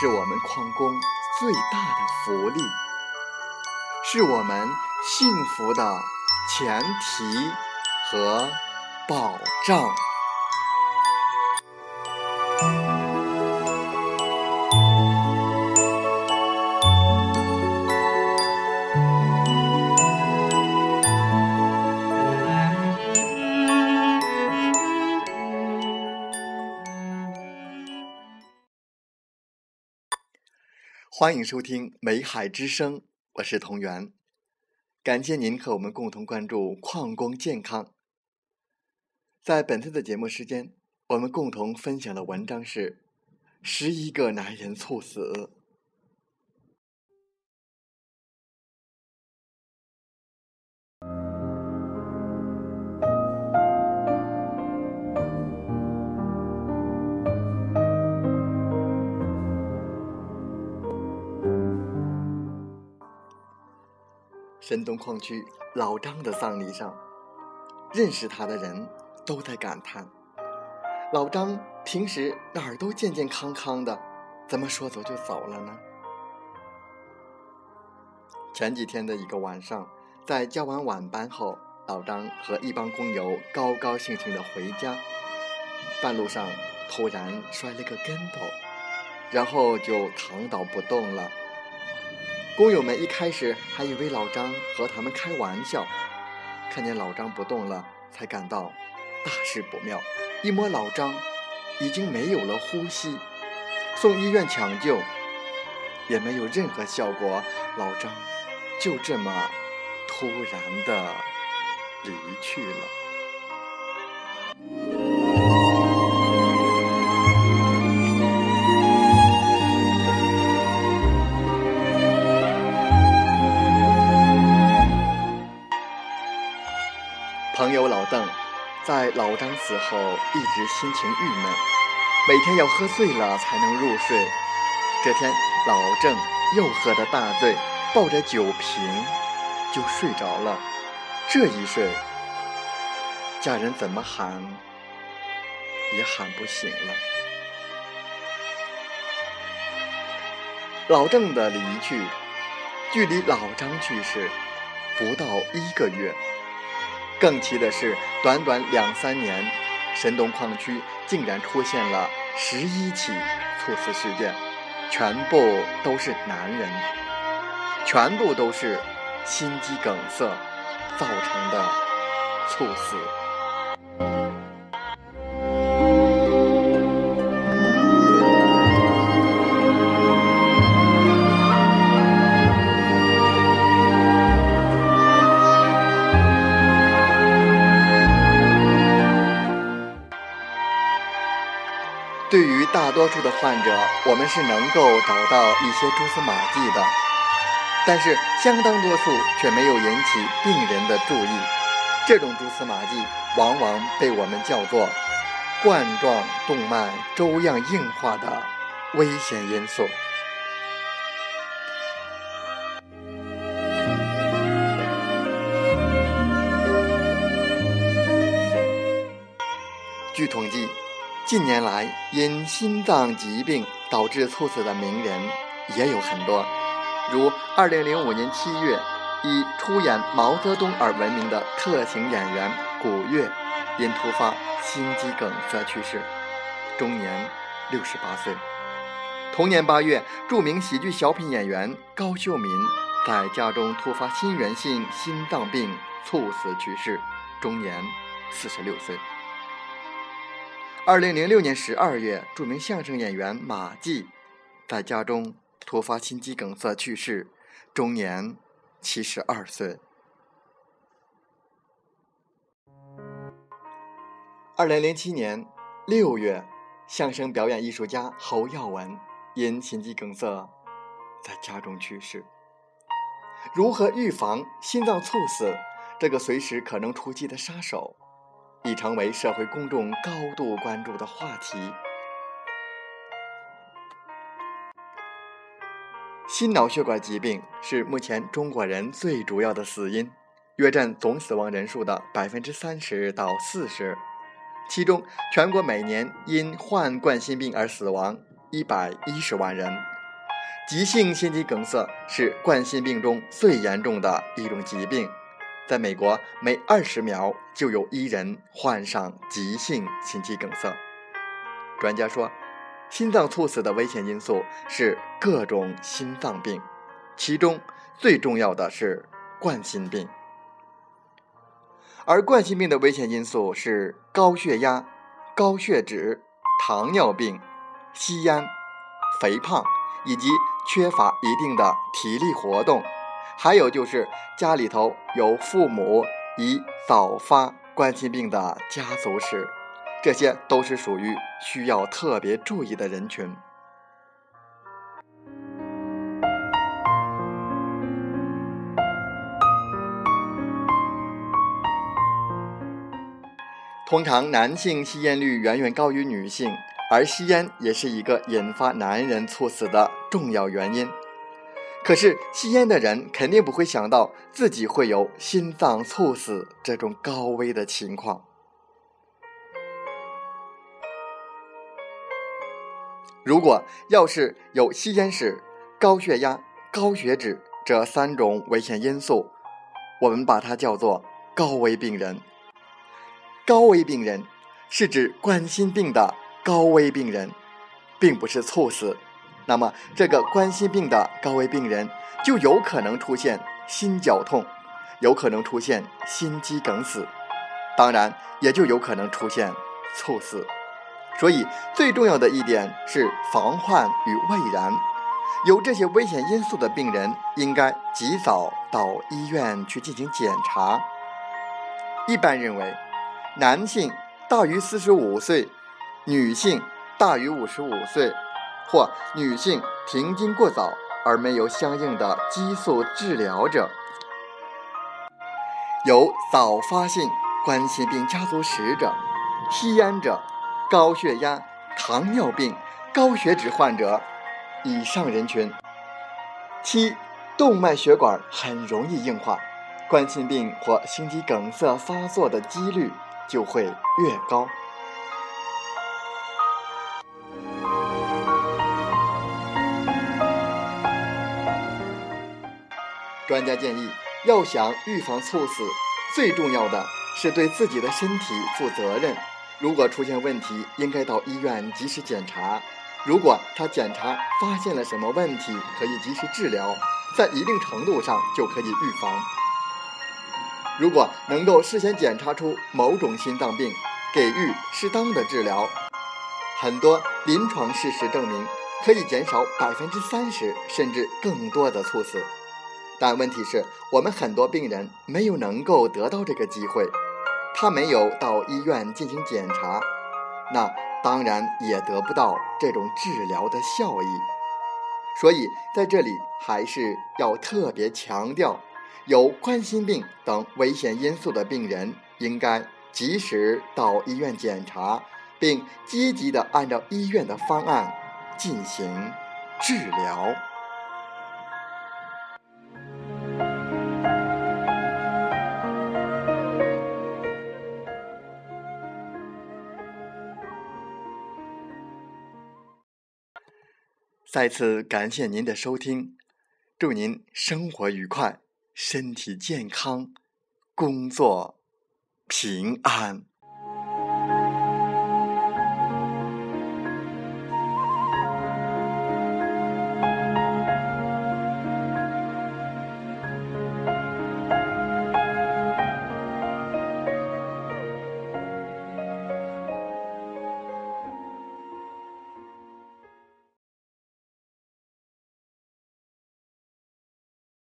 是我们矿工最大的福利，是我们幸福的前提和保障。欢迎收听《美海之声》，我是同源。感谢您和我们共同关注矿工健康。在本次的节目时间，我们共同分享的文章是《十一个男人猝死》。神东矿区老张的葬礼上，认识他的人都在感叹：老张平时哪儿都健健康康的，怎么说走就走了呢？前几天的一个晚上，在交完晚班后，老张和一帮工友高高兴兴的回家，半路上突然摔了个跟头，然后就躺倒不动了。工友们一开始还以为老张和他们开玩笑，看见老张不动了，才感到大事不妙。一摸老张，已经没有了呼吸，送医院抢救也没有任何效果，老张就这么突然的离去了。在老张死后一直心情郁闷，每天要喝醉了才能入睡。这天老郑又喝得大醉，抱着酒瓶就睡着了。这一睡，家人怎么喊也喊不醒了。老郑的离去，距离老张去世不到一个月。更奇的是，短短两三年，神东矿区竟然出现了十一起猝死事件，全部都是男人，全部都是心肌梗塞造成的猝死。多数的患者，我们是能够找到一些蛛丝马迹的，但是相当多数却没有引起病人的注意。这种蛛丝马迹往往被我们叫做冠状动脉粥样硬化的危险因素。据统计。近年来，因心脏疾病导致猝死的名人也有很多，如2005年7月，以出演毛泽东而闻名的特型演员古月，因突发心肌梗塞去世，终年68岁。同年八月，著名喜剧小品演员高秀敏在家中突发心源性心脏病猝死去世，终年四十六岁。二零零六年十二月，著名相声演员马季在家中突发心肌梗塞去世，终年七十二岁。二零零七年六月，相声表演艺术家侯耀文因心肌梗塞在家中去世。如何预防心脏猝死这个随时可能出击的杀手？已成为社会公众高度关注的话题。心脑血管疾病是目前中国人最主要的死因，约占总死亡人数的百分之三十到四十。其中，全国每年因患冠心病而死亡一百一十万人。急性心肌梗塞是冠心病中最严重的一种疾病。在美国，每二十秒就有一人患上急性心肌梗塞。专家说，心脏猝死的危险因素是各种心脏病，其中最重要的是冠心病。而冠心病的危险因素是高血压、高血脂、糖尿病、吸烟、肥胖以及缺乏一定的体力活动。还有就是家里头有父母已早发冠心病的家族史，这些都是属于需要特别注意的人群。通常男性吸烟率远远高于女性，而吸烟也是一个引发男人猝死的重要原因。可是吸烟的人肯定不会想到自己会有心脏猝死这种高危的情况。如果要是有吸烟史、高血压、高血脂这三种危险因素，我们把它叫做高危病人。高危病人是指冠心病的高危病人，并不是猝死。那么，这个冠心病的高危病人就有可能出现心绞痛，有可能出现心肌梗死，当然也就有可能出现猝死。所以，最重要的一点是防患于未然。有这些危险因素的病人，应该及早到医院去进行检查。一般认为，男性大于四十五岁，女性大于五十五岁。或女性停经过早而没有相应的激素治疗者，有早发性冠心病家族史者，吸烟者，高血压、糖尿病、高血脂患者，以上人群，七动脉血管很容易硬化，冠心病或心肌梗塞发作的几率就会越高。专家建议，要想预防猝死，最重要的是对自己的身体负责任。如果出现问题，应该到医院及时检查。如果他检查发现了什么问题，可以及时治疗，在一定程度上就可以预防。如果能够事先检查出某种心脏病，给予适当的治疗，很多临床事实证明可以减少百分之三十甚至更多的猝死。但问题是我们很多病人没有能够得到这个机会，他没有到医院进行检查，那当然也得不到这种治疗的效益。所以在这里还是要特别强调，有冠心病等危险因素的病人应该及时到医院检查，并积极的按照医院的方案进行治疗。再次感谢您的收听，祝您生活愉快，身体健康，工作平安。